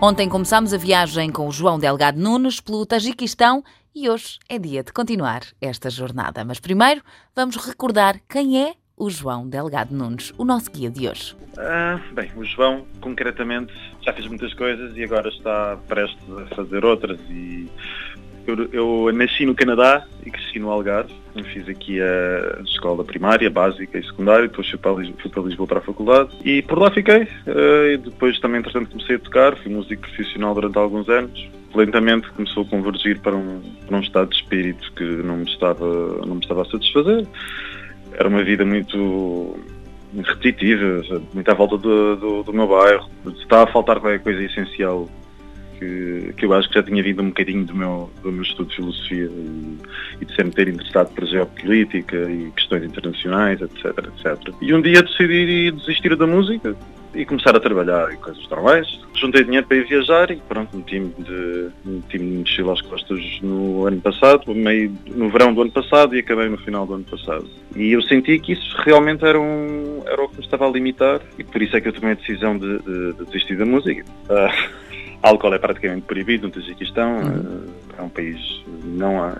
Ontem começámos a viagem com o João Delgado Nunes pelo Tajiquistão e hoje é dia de continuar esta jornada. Mas primeiro vamos recordar quem é o João Delgado Nunes, o nosso guia de hoje. Ah, bem, o João concretamente já fez muitas coisas e agora está prestes a fazer outras e eu, eu, nasci no Canadá e cresci no Algarve. Fiz aqui a escola primária, básica e secundária, depois fui para, Lisboa, fui para Lisboa para a faculdade e por lá fiquei. Eh, e depois também, entretanto, comecei a tocar, fui músico profissional durante alguns anos. Lentamente começou a convergir para um, para um estado de espírito que não me estava, não me estava a satisfazer. Era uma vida muito repetitiva, muito à volta do, do, do meu bairro. Estava a faltar qualquer coisa essencial que, que eu acho que já tinha vindo um bocadinho do meu, do meu estudo de filosofia e, e de sempre ter interessado por geopolítica e questões internacionais, etc, etc. E um dia decidi desistir da música e começar a trabalhar em coisas normais. Juntei dinheiro para ir viajar e pronto, meti-me de, meti de mochila às costas no ano passado, meio no verão do ano passado e acabei no final do ano passado. E eu senti que isso realmente era, um, era o que me estava a limitar e por isso é que eu tomei a decisão de, de, de desistir da música. Uh, álcool é praticamente proibido no Tajiquistão, uhum. Eh, é um país não há,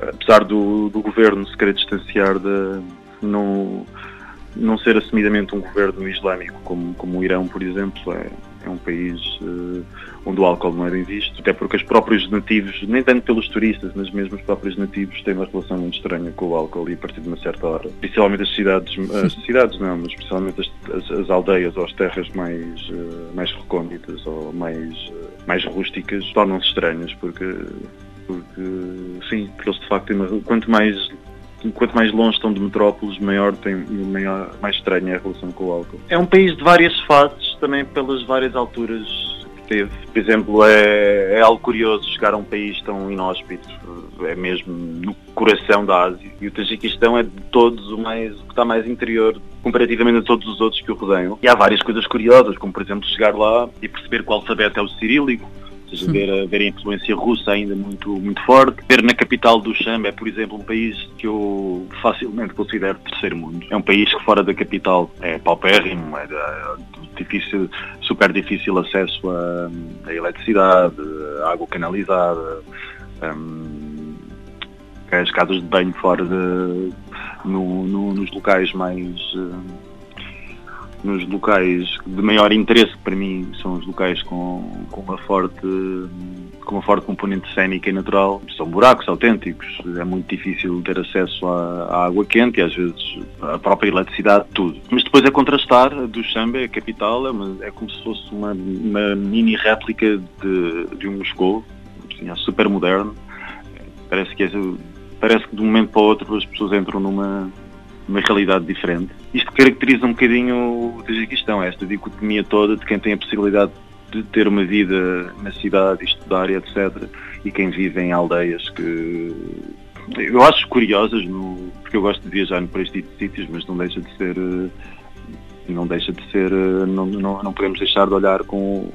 apesar do, do governo se querer distanciar de não, não ser assumidamente um governo islâmico como, como o Irão, por exemplo, é, é um país uh, onde o álcool não é bem visto, até porque os próprios nativos, nem tanto pelos turistas, mas mesmo os próprios nativos têm uma relação muito estranha com o álcool e a partir de uma certa hora. Principalmente as cidades, as cidades não, mas especialmente as, as, as aldeias ou as terras mais, uh, mais recônditas ou mais, uh, mais rústicas tornam-se estranhas porque, porque sim, porque eles de facto têm uma, quanto mais quanto mais longe estão de metrópoles, maior tem, maior, mais estranha é a relação com o álcool. É um país de várias fases, também pelas várias alturas que teve. Por exemplo, é, é algo curioso chegar a um país tão inóspito, é mesmo no coração da Ásia. E o Tajiquistão é de todos o mais, o que está mais interior comparativamente a todos os outros que o rodeiam. E há várias coisas curiosas, como por exemplo chegar lá e perceber qual alfabeto é o cirílico, seja, ver, ver a influência russa ainda muito, muito forte. Ver na capital do Xambe é, por exemplo, um país que eu facilmente considero terceiro mundo. É um país que fora da capital é paupérrimo, é, é difícil, super difícil acesso a, a eletricidade, a água canalizada, um, as casas de banho fora de, no, no, nos locais mais... Um, nos locais de maior interesse para mim são os locais com, com uma forte com uma forte componente cénica e natural. São buracos autênticos, é muito difícil ter acesso à, à água quente e às vezes à própria eletricidade, tudo. Mas depois é contrastar do Xambe, a capital, é, uma, é como se fosse uma, uma mini réplica de, de um Moscou, assim, é super moderno. Parece que, é, parece que de um momento para o outro as pessoas entram numa, uma realidade diferente. Isto caracteriza um bocadinho o Tajiquistão, esta dicotomia toda de quem tem a possibilidade de ter uma vida na cidade, estudar e etc. E quem vive em aldeias que eu acho curiosas, no, porque eu gosto de viajar por este tipo de sítios, mas não deixa de ser não deixa de ser não, não, não podemos deixar de olhar com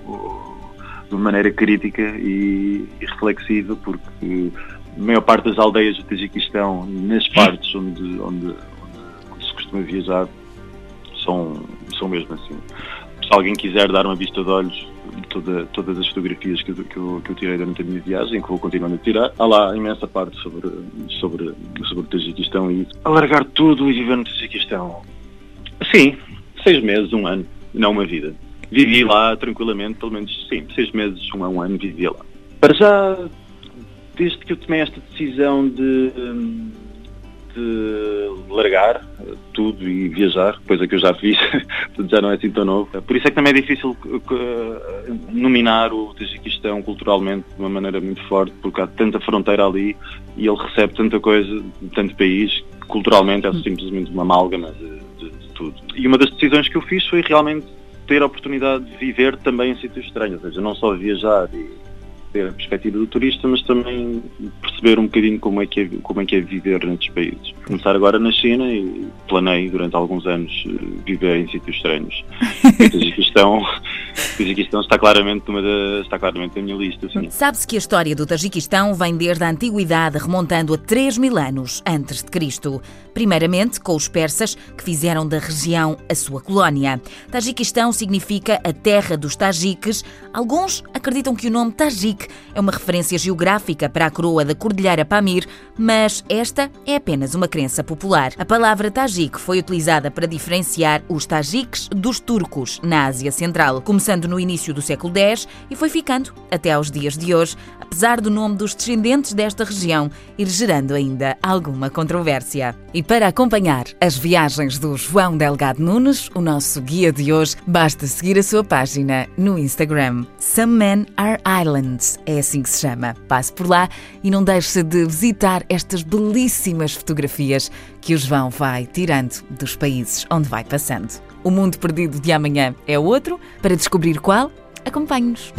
de maneira crítica e, e reflexiva porque a maior parte das aldeias do Tajiquistão, nas partes onde, onde, costuma viajar são, são mesmo assim. Se alguém quiser dar uma vista de olhos toda, todas as fotografias que, que, eu, que eu tirei durante a minha viagem, que vou continuando a tirar, há lá imensa parte sobre, sobre, sobre o Tajiquistão e alargar tudo e viver no Tajiquistão. Sim, seis meses, um ano, não uma vida. Vivi lá tranquilamente, pelo menos, sim, seis meses, um, um ano, vivi lá. Para já, desde que eu tomei esta decisão de de largar tudo e viajar, coisa que eu já fiz, já não é assim tão novo. Por isso é que também é difícil uh, nominar o Tajiquistão culturalmente de uma maneira muito forte, porque há tanta fronteira ali e ele recebe tanta coisa de tanto país, que culturalmente é simplesmente uma amálgama de, de, de tudo. E uma das decisões que eu fiz foi realmente ter a oportunidade de viver também em sítios estranhos, ou seja, não só viajar e ter a perspectiva do turista, mas também perceber um bocadinho como é que é, como é, que é viver nestes países. Começar agora na China e planei durante alguns anos eh, viver em sítios estranhos. A questão Tajiquistão está claramente, está claramente na minha lista. Sabe-se que a história do Tajiquistão vem desde a antiguidade, remontando a 3 mil anos antes de Cristo. Primeiramente com os persas, que fizeram da região a sua colónia. Tajiquistão significa a terra dos tajiques. Alguns acreditam que o nome Tajik é uma referência geográfica para a coroa da Cordilheira Pamir, mas esta é apenas uma crença popular. A palavra Tajik foi utilizada para diferenciar os tajiques dos turcos na Ásia Central, começando no início do século X e foi ficando até aos dias de hoje, apesar do nome dos descendentes desta região ir gerando ainda alguma controvérsia. E para acompanhar as viagens do João Delgado Nunes, o nosso guia de hoje, basta seguir a sua página no Instagram. Some Men Are Islands, é assim que se chama. Passe por lá e não deixe de visitar estas belíssimas fotografias que o João vai tirando dos países onde vai passando. O mundo perdido de amanhã é outro. Para descobrir qual, acompanhe-nos.